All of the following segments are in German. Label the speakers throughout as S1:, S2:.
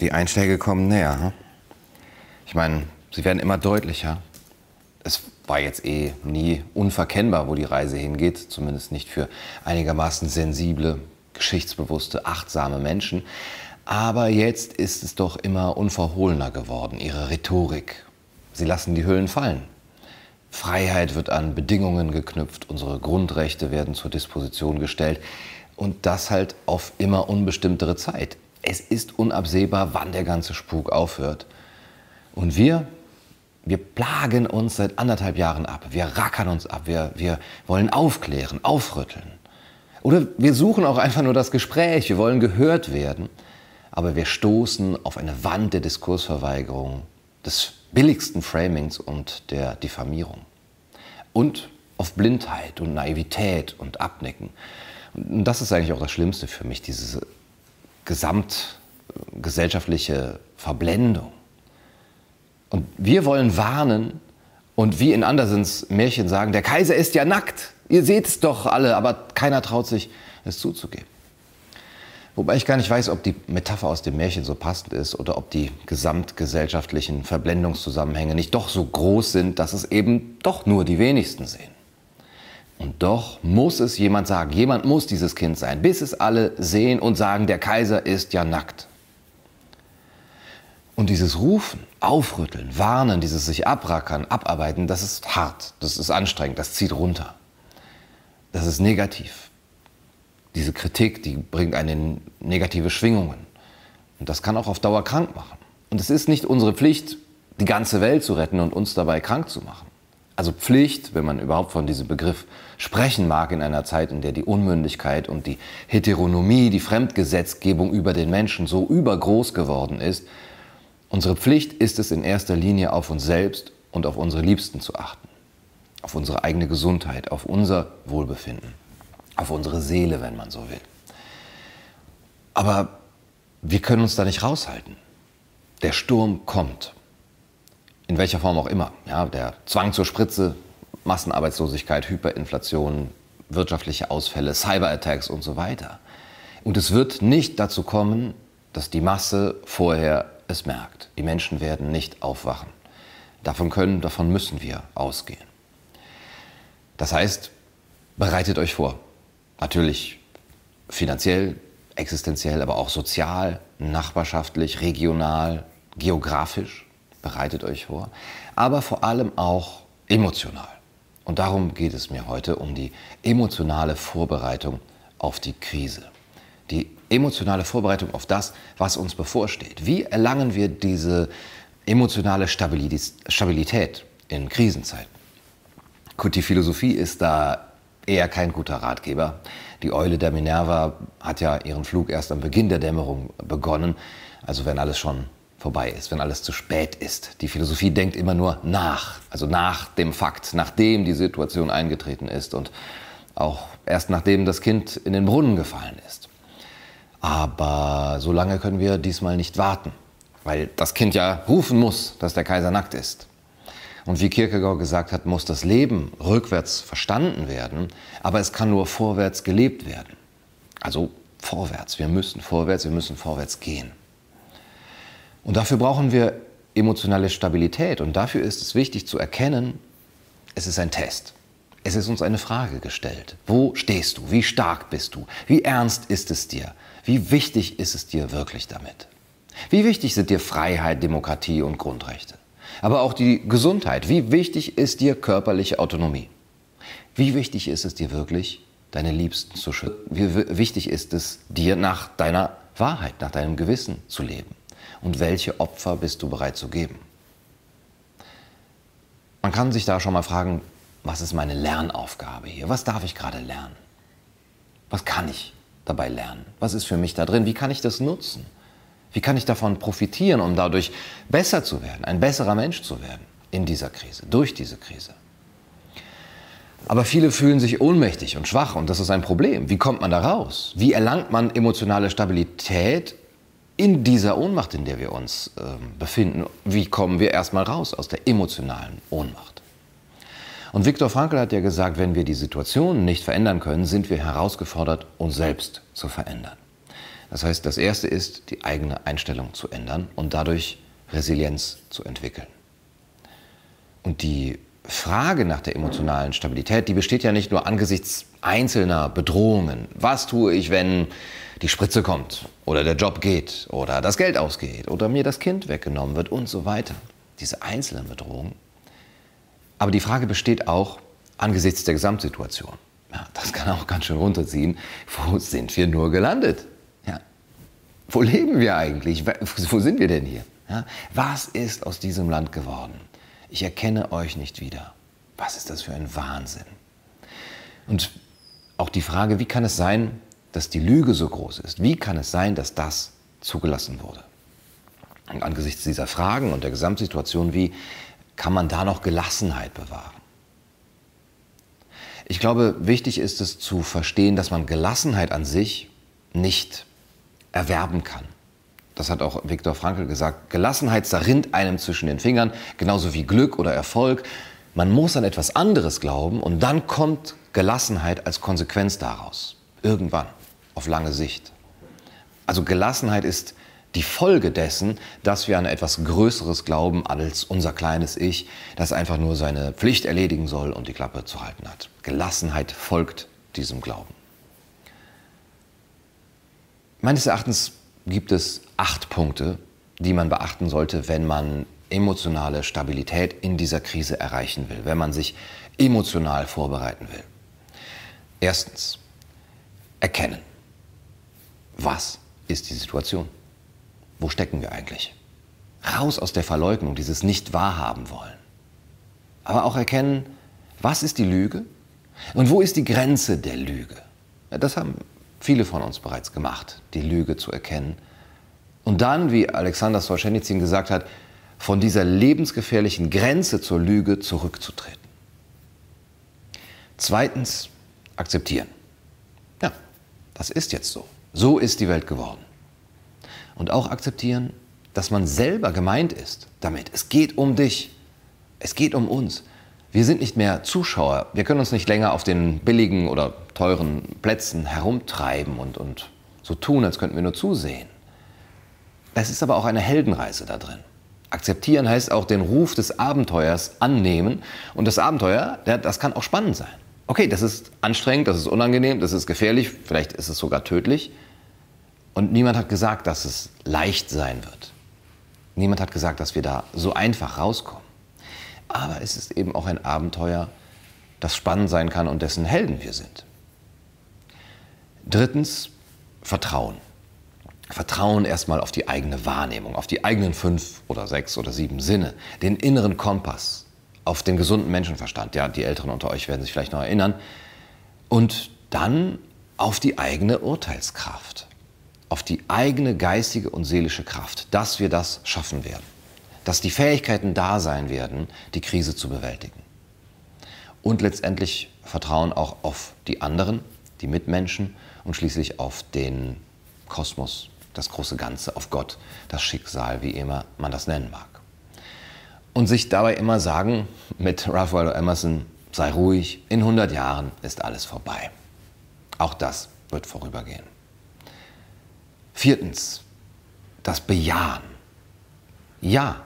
S1: Die Einschläge kommen näher. Hm? Ich meine, sie werden immer deutlicher. Es war jetzt eh nie unverkennbar, wo die Reise hingeht, zumindest nicht für einigermaßen sensible, geschichtsbewusste, achtsame Menschen. Aber jetzt ist es doch immer unverhohlener geworden, ihre Rhetorik. Sie lassen die Hüllen fallen. Freiheit wird an Bedingungen geknüpft, unsere Grundrechte werden zur Disposition gestellt und das halt auf immer unbestimmtere Zeit. Es ist unabsehbar, wann der ganze Spuk aufhört. Und wir, wir plagen uns seit anderthalb Jahren ab. Wir rackern uns ab. Wir, wir wollen aufklären, aufrütteln. Oder wir suchen auch einfach nur das Gespräch. Wir wollen gehört werden. Aber wir stoßen auf eine Wand der Diskursverweigerung, des billigsten Framings und der Diffamierung. Und auf Blindheit und Naivität und Abnicken. Und das ist eigentlich auch das Schlimmste für mich, diese gesamtgesellschaftliche Verblendung. Und wir wollen warnen und wie in Andersens Märchen sagen, der Kaiser ist ja nackt. Ihr seht es doch alle, aber keiner traut sich, es zuzugeben. Wobei ich gar nicht weiß, ob die Metapher aus dem Märchen so passend ist oder ob die gesamtgesellschaftlichen Verblendungszusammenhänge nicht doch so groß sind, dass es eben doch nur die wenigsten sehen. Und doch muss es jemand sagen, jemand muss dieses Kind sein, bis es alle sehen und sagen, der Kaiser ist ja nackt. Und dieses Rufen, Aufrütteln, Warnen, dieses sich abrackern, abarbeiten, das ist hart, das ist anstrengend, das zieht runter. Das ist negativ diese Kritik, die bringt einen negative Schwingungen. Und das kann auch auf Dauer krank machen. Und es ist nicht unsere Pflicht, die ganze Welt zu retten und uns dabei krank zu machen. Also Pflicht, wenn man überhaupt von diesem Begriff sprechen mag, in einer Zeit, in der die Unmündigkeit und die Heteronomie, die Fremdgesetzgebung über den Menschen so übergroß geworden ist. Unsere Pflicht ist es in erster Linie auf uns selbst und auf unsere Liebsten zu achten. Auf unsere eigene Gesundheit, auf unser Wohlbefinden auf unsere Seele, wenn man so will. Aber wir können uns da nicht raushalten. Der Sturm kommt. In welcher Form auch immer. Ja, der Zwang zur Spritze, Massenarbeitslosigkeit, Hyperinflation, wirtschaftliche Ausfälle, Cyberattacks und so weiter. Und es wird nicht dazu kommen, dass die Masse vorher es merkt. Die Menschen werden nicht aufwachen. Davon können, davon müssen wir ausgehen. Das heißt, bereitet euch vor. Natürlich finanziell, existenziell, aber auch sozial, nachbarschaftlich, regional, geografisch. Bereitet euch vor. Aber vor allem auch emotional. Und darum geht es mir heute, um die emotionale Vorbereitung auf die Krise. Die emotionale Vorbereitung auf das, was uns bevorsteht. Wie erlangen wir diese emotionale Stabilität in Krisenzeiten? Gut, die Philosophie ist da eher kein guter Ratgeber. Die Eule der Minerva hat ja ihren Flug erst am Beginn der Dämmerung begonnen, also wenn alles schon vorbei ist, wenn alles zu spät ist. Die Philosophie denkt immer nur nach, also nach dem Fakt, nachdem die Situation eingetreten ist und auch erst nachdem das Kind in den Brunnen gefallen ist. Aber so lange können wir diesmal nicht warten, weil das Kind ja rufen muss, dass der Kaiser nackt ist. Und wie Kierkegaard gesagt hat, muss das Leben rückwärts verstanden werden, aber es kann nur vorwärts gelebt werden. Also vorwärts, wir müssen vorwärts, wir müssen vorwärts gehen. Und dafür brauchen wir emotionale Stabilität und dafür ist es wichtig zu erkennen, es ist ein Test. Es ist uns eine Frage gestellt. Wo stehst du? Wie stark bist du? Wie ernst ist es dir? Wie wichtig ist es dir wirklich damit? Wie wichtig sind dir Freiheit, Demokratie und Grundrechte? aber auch die Gesundheit. Wie wichtig ist dir körperliche Autonomie? Wie wichtig ist es dir wirklich, deine Liebsten zu schützen? Wie wichtig ist es dir, nach deiner Wahrheit, nach deinem Gewissen zu leben? Und welche Opfer bist du bereit zu geben? Man kann sich da schon mal fragen, was ist meine Lernaufgabe hier? Was darf ich gerade lernen? Was kann ich dabei lernen? Was ist für mich da drin? Wie kann ich das nutzen? Wie kann ich davon profitieren, um dadurch besser zu werden, ein besserer Mensch zu werden in dieser Krise, durch diese Krise? Aber viele fühlen sich ohnmächtig und schwach und das ist ein Problem. Wie kommt man da raus? Wie erlangt man emotionale Stabilität in dieser Ohnmacht, in der wir uns äh, befinden? Wie kommen wir erstmal raus aus der emotionalen Ohnmacht? Und Viktor Frankl hat ja gesagt, wenn wir die Situation nicht verändern können, sind wir herausgefordert, uns selbst zu verändern. Das heißt, das Erste ist, die eigene Einstellung zu ändern und dadurch Resilienz zu entwickeln. Und die Frage nach der emotionalen Stabilität, die besteht ja nicht nur angesichts einzelner Bedrohungen. Was tue ich, wenn die Spritze kommt oder der Job geht oder das Geld ausgeht oder mir das Kind weggenommen wird und so weiter. Diese einzelnen Bedrohungen. Aber die Frage besteht auch angesichts der Gesamtsituation. Ja, das kann auch ganz schön runterziehen. Wo sind wir nur gelandet? Ja. Wo leben wir eigentlich? Wo sind wir denn hier? Ja. Was ist aus diesem Land geworden? Ich erkenne euch nicht wieder. Was ist das für ein Wahnsinn? Und auch die Frage, wie kann es sein, dass die Lüge so groß ist? Wie kann es sein, dass das zugelassen wurde? Und angesichts dieser Fragen und der Gesamtsituation, wie kann man da noch Gelassenheit bewahren? Ich glaube, wichtig ist es zu verstehen, dass man Gelassenheit an sich nicht erwerben kann. Das hat auch Viktor Frankl gesagt. Gelassenheit zerrinnt einem zwischen den Fingern, genauso wie Glück oder Erfolg. Man muss an etwas anderes glauben und dann kommt Gelassenheit als Konsequenz daraus. Irgendwann, auf lange Sicht. Also Gelassenheit ist die Folge dessen, dass wir an etwas Größeres glauben als unser kleines Ich, das einfach nur seine Pflicht erledigen soll und die Klappe zu halten hat. Gelassenheit folgt diesem Glauben. Meines Erachtens gibt es acht Punkte, die man beachten sollte, wenn man emotionale Stabilität in dieser Krise erreichen will, wenn man sich emotional vorbereiten will. Erstens, erkennen. Was ist die Situation? Wo stecken wir eigentlich? Raus aus der Verleugnung, dieses nicht wahrhaben wollen. Aber auch erkennen, was ist die Lüge und wo ist die Grenze der Lüge. Das haben viele von uns bereits gemacht, die Lüge zu erkennen. Und dann, wie Alexander Solzhenitsyn gesagt hat, von dieser lebensgefährlichen Grenze zur Lüge zurückzutreten. Zweitens, akzeptieren. Ja, das ist jetzt so. So ist die Welt geworden. Und auch akzeptieren, dass man selber gemeint ist damit. Es geht um dich. Es geht um uns. Wir sind nicht mehr Zuschauer. Wir können uns nicht länger auf den billigen oder teuren Plätzen herumtreiben und, und so tun, als könnten wir nur zusehen. Es ist aber auch eine Heldenreise da drin. Akzeptieren heißt auch den Ruf des Abenteuers annehmen. Und das Abenteuer, das kann auch spannend sein. Okay, das ist anstrengend, das ist unangenehm, das ist gefährlich, vielleicht ist es sogar tödlich. Und niemand hat gesagt, dass es leicht sein wird. Niemand hat gesagt, dass wir da so einfach rauskommen. Aber es ist eben auch ein Abenteuer, das spannend sein kann und dessen Helden wir sind. Drittens, Vertrauen. Vertrauen erstmal auf die eigene Wahrnehmung, auf die eigenen fünf oder sechs oder sieben Sinne, den inneren Kompass, auf den gesunden Menschenverstand. Ja, die Älteren unter euch werden sich vielleicht noch erinnern. Und dann auf die eigene Urteilskraft, auf die eigene geistige und seelische Kraft, dass wir das schaffen werden, dass die Fähigkeiten da sein werden, die Krise zu bewältigen. Und letztendlich Vertrauen auch auf die anderen, die Mitmenschen und schließlich auf den Kosmos, das große Ganze, auf Gott, das Schicksal, wie immer man das nennen mag. Und sich dabei immer sagen, mit Ralph Waldo Emerson, sei ruhig, in 100 Jahren ist alles vorbei. Auch das wird vorübergehen. Viertens, das Bejahen. Ja,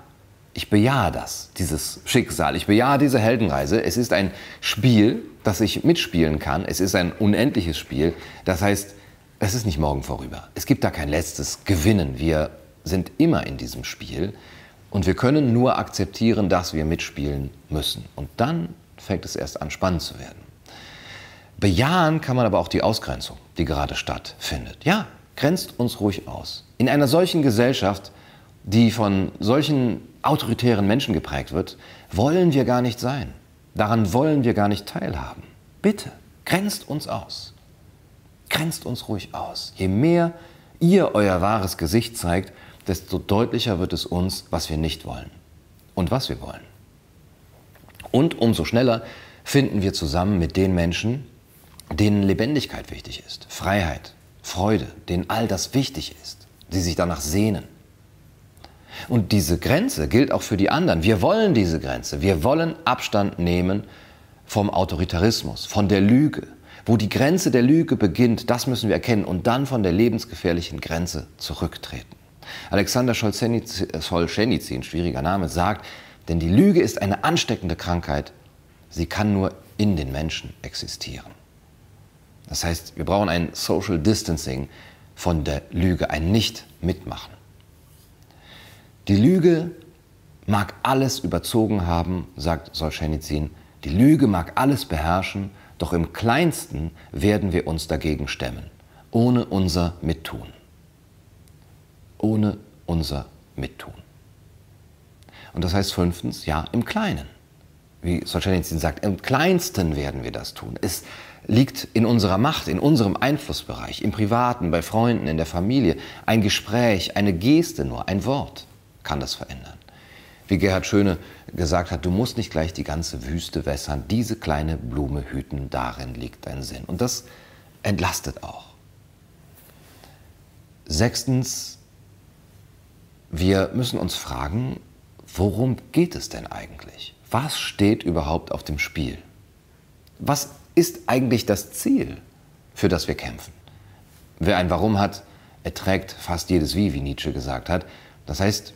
S1: ich bejahe das, dieses Schicksal. Ich bejahe diese Heldenreise. Es ist ein Spiel, das ich mitspielen kann. Es ist ein unendliches Spiel. Das heißt, es ist nicht morgen vorüber. Es gibt da kein letztes Gewinnen. Wir sind immer in diesem Spiel und wir können nur akzeptieren, dass wir mitspielen müssen. Und dann fängt es erst an, spannend zu werden. Bejahen kann man aber auch die Ausgrenzung, die gerade stattfindet. Ja, grenzt uns ruhig aus. In einer solchen Gesellschaft, die von solchen autoritären Menschen geprägt wird, wollen wir gar nicht sein. Daran wollen wir gar nicht teilhaben. Bitte, grenzt uns aus. Grenzt uns ruhig aus. Je mehr ihr euer wahres Gesicht zeigt, desto deutlicher wird es uns, was wir nicht wollen und was wir wollen. Und umso schneller finden wir zusammen mit den Menschen, denen Lebendigkeit wichtig ist, Freiheit, Freude, denen all das wichtig ist, die sich danach sehnen. Und diese Grenze gilt auch für die anderen. Wir wollen diese Grenze. Wir wollen Abstand nehmen vom Autoritarismus, von der Lüge, Wo die Grenze der Lüge beginnt, das müssen wir erkennen und dann von der lebensgefährlichen Grenze zurücktreten. Alexander Solzhenitsyn, schwieriger Name, sagt, denn die Lüge ist eine ansteckende Krankheit. Sie kann nur in den Menschen existieren. Das heißt, wir brauchen ein Social Distancing von der Lüge, ein Nicht-Mitmachen. Die Lüge mag alles überzogen haben, sagt Solzhenitsyn. Die Lüge mag alles beherrschen, doch im kleinsten werden wir uns dagegen stemmen, ohne unser Mittun. Ohne unser Mittun. Und das heißt fünftens, ja, im Kleinen. Wie Solzhenitsyn sagt, im Kleinsten werden wir das tun. Es liegt in unserer Macht, in unserem Einflussbereich, im Privaten, bei Freunden, in der Familie. Ein Gespräch, eine Geste nur, ein Wort kann das verändern. Wie Gerhard Schöne gesagt hat, du musst nicht gleich die ganze Wüste wässern, diese kleine Blume hüten, darin liegt dein Sinn. Und das entlastet auch. Sechstens, wir müssen uns fragen, worum geht es denn eigentlich? Was steht überhaupt auf dem Spiel? Was ist eigentlich das Ziel, für das wir kämpfen? Wer ein Warum hat, erträgt fast jedes Wie, wie Nietzsche gesagt hat. Das heißt,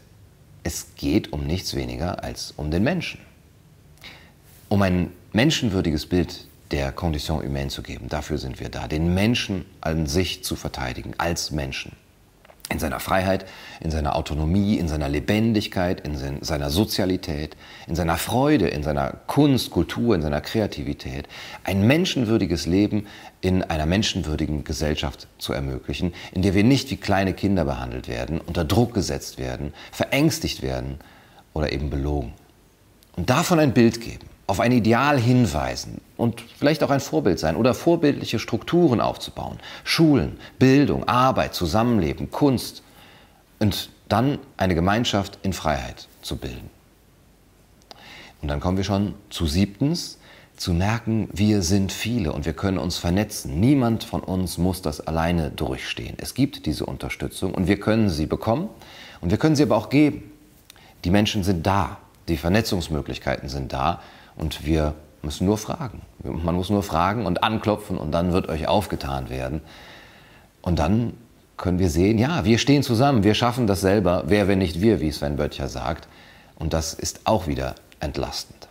S1: es geht um nichts weniger als um den Menschen. Um ein menschenwürdiges Bild der Condition humaine zu geben, dafür sind wir da, den Menschen an sich zu verteidigen, als Menschen in seiner Freiheit, in seiner Autonomie, in seiner Lebendigkeit, in seiner Sozialität, in seiner Freude, in seiner Kunst, Kultur, in seiner Kreativität, ein menschenwürdiges Leben in einer menschenwürdigen Gesellschaft zu ermöglichen, in der wir nicht wie kleine Kinder behandelt werden, unter Druck gesetzt werden, verängstigt werden oder eben belogen. Und davon ein Bild geben auf ein Ideal hinweisen und vielleicht auch ein Vorbild sein oder vorbildliche Strukturen aufzubauen. Schulen, Bildung, Arbeit, Zusammenleben, Kunst und dann eine Gemeinschaft in Freiheit zu bilden. Und dann kommen wir schon zu siebtens, zu merken, wir sind viele und wir können uns vernetzen. Niemand von uns muss das alleine durchstehen. Es gibt diese Unterstützung und wir können sie bekommen und wir können sie aber auch geben. Die Menschen sind da, die Vernetzungsmöglichkeiten sind da und wir müssen nur fragen. Man muss nur fragen und anklopfen und dann wird euch aufgetan werden. Und dann können wir sehen, ja, wir stehen zusammen, wir schaffen das selber, wer wenn nicht wir, wie Sven Böttcher sagt. Und das ist auch wieder entlastend.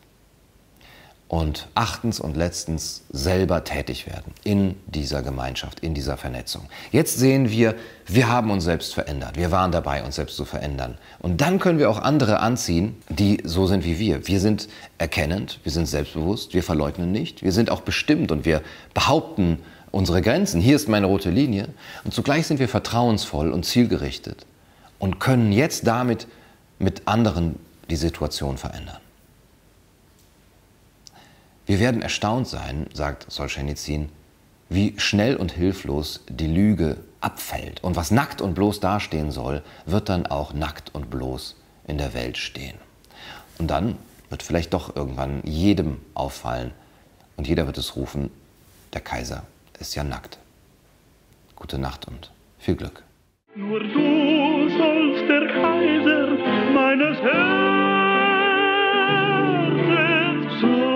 S1: Und achtens und letztens selber tätig werden in dieser Gemeinschaft, in dieser Vernetzung. Jetzt sehen wir, wir haben uns selbst verändert. Wir waren dabei, uns selbst zu verändern. Und dann können wir auch andere anziehen, die so sind wie wir. Wir sind erkennend, wir sind selbstbewusst, wir verleugnen nicht, wir sind auch bestimmt und wir behaupten unsere Grenzen. Hier ist meine rote Linie. Und zugleich sind wir vertrauensvoll und zielgerichtet und können jetzt damit mit anderen die Situation verändern. Wir werden erstaunt sein, sagt Solzhenitsyn, wie schnell und hilflos die Lüge abfällt. Und was nackt und bloß dastehen soll, wird dann auch nackt und bloß in der Welt stehen. Und dann wird vielleicht doch irgendwann jedem auffallen und jeder wird es rufen, der Kaiser ist ja nackt. Gute Nacht und viel Glück. Nur du sollst der Kaiser meines Herzens sein.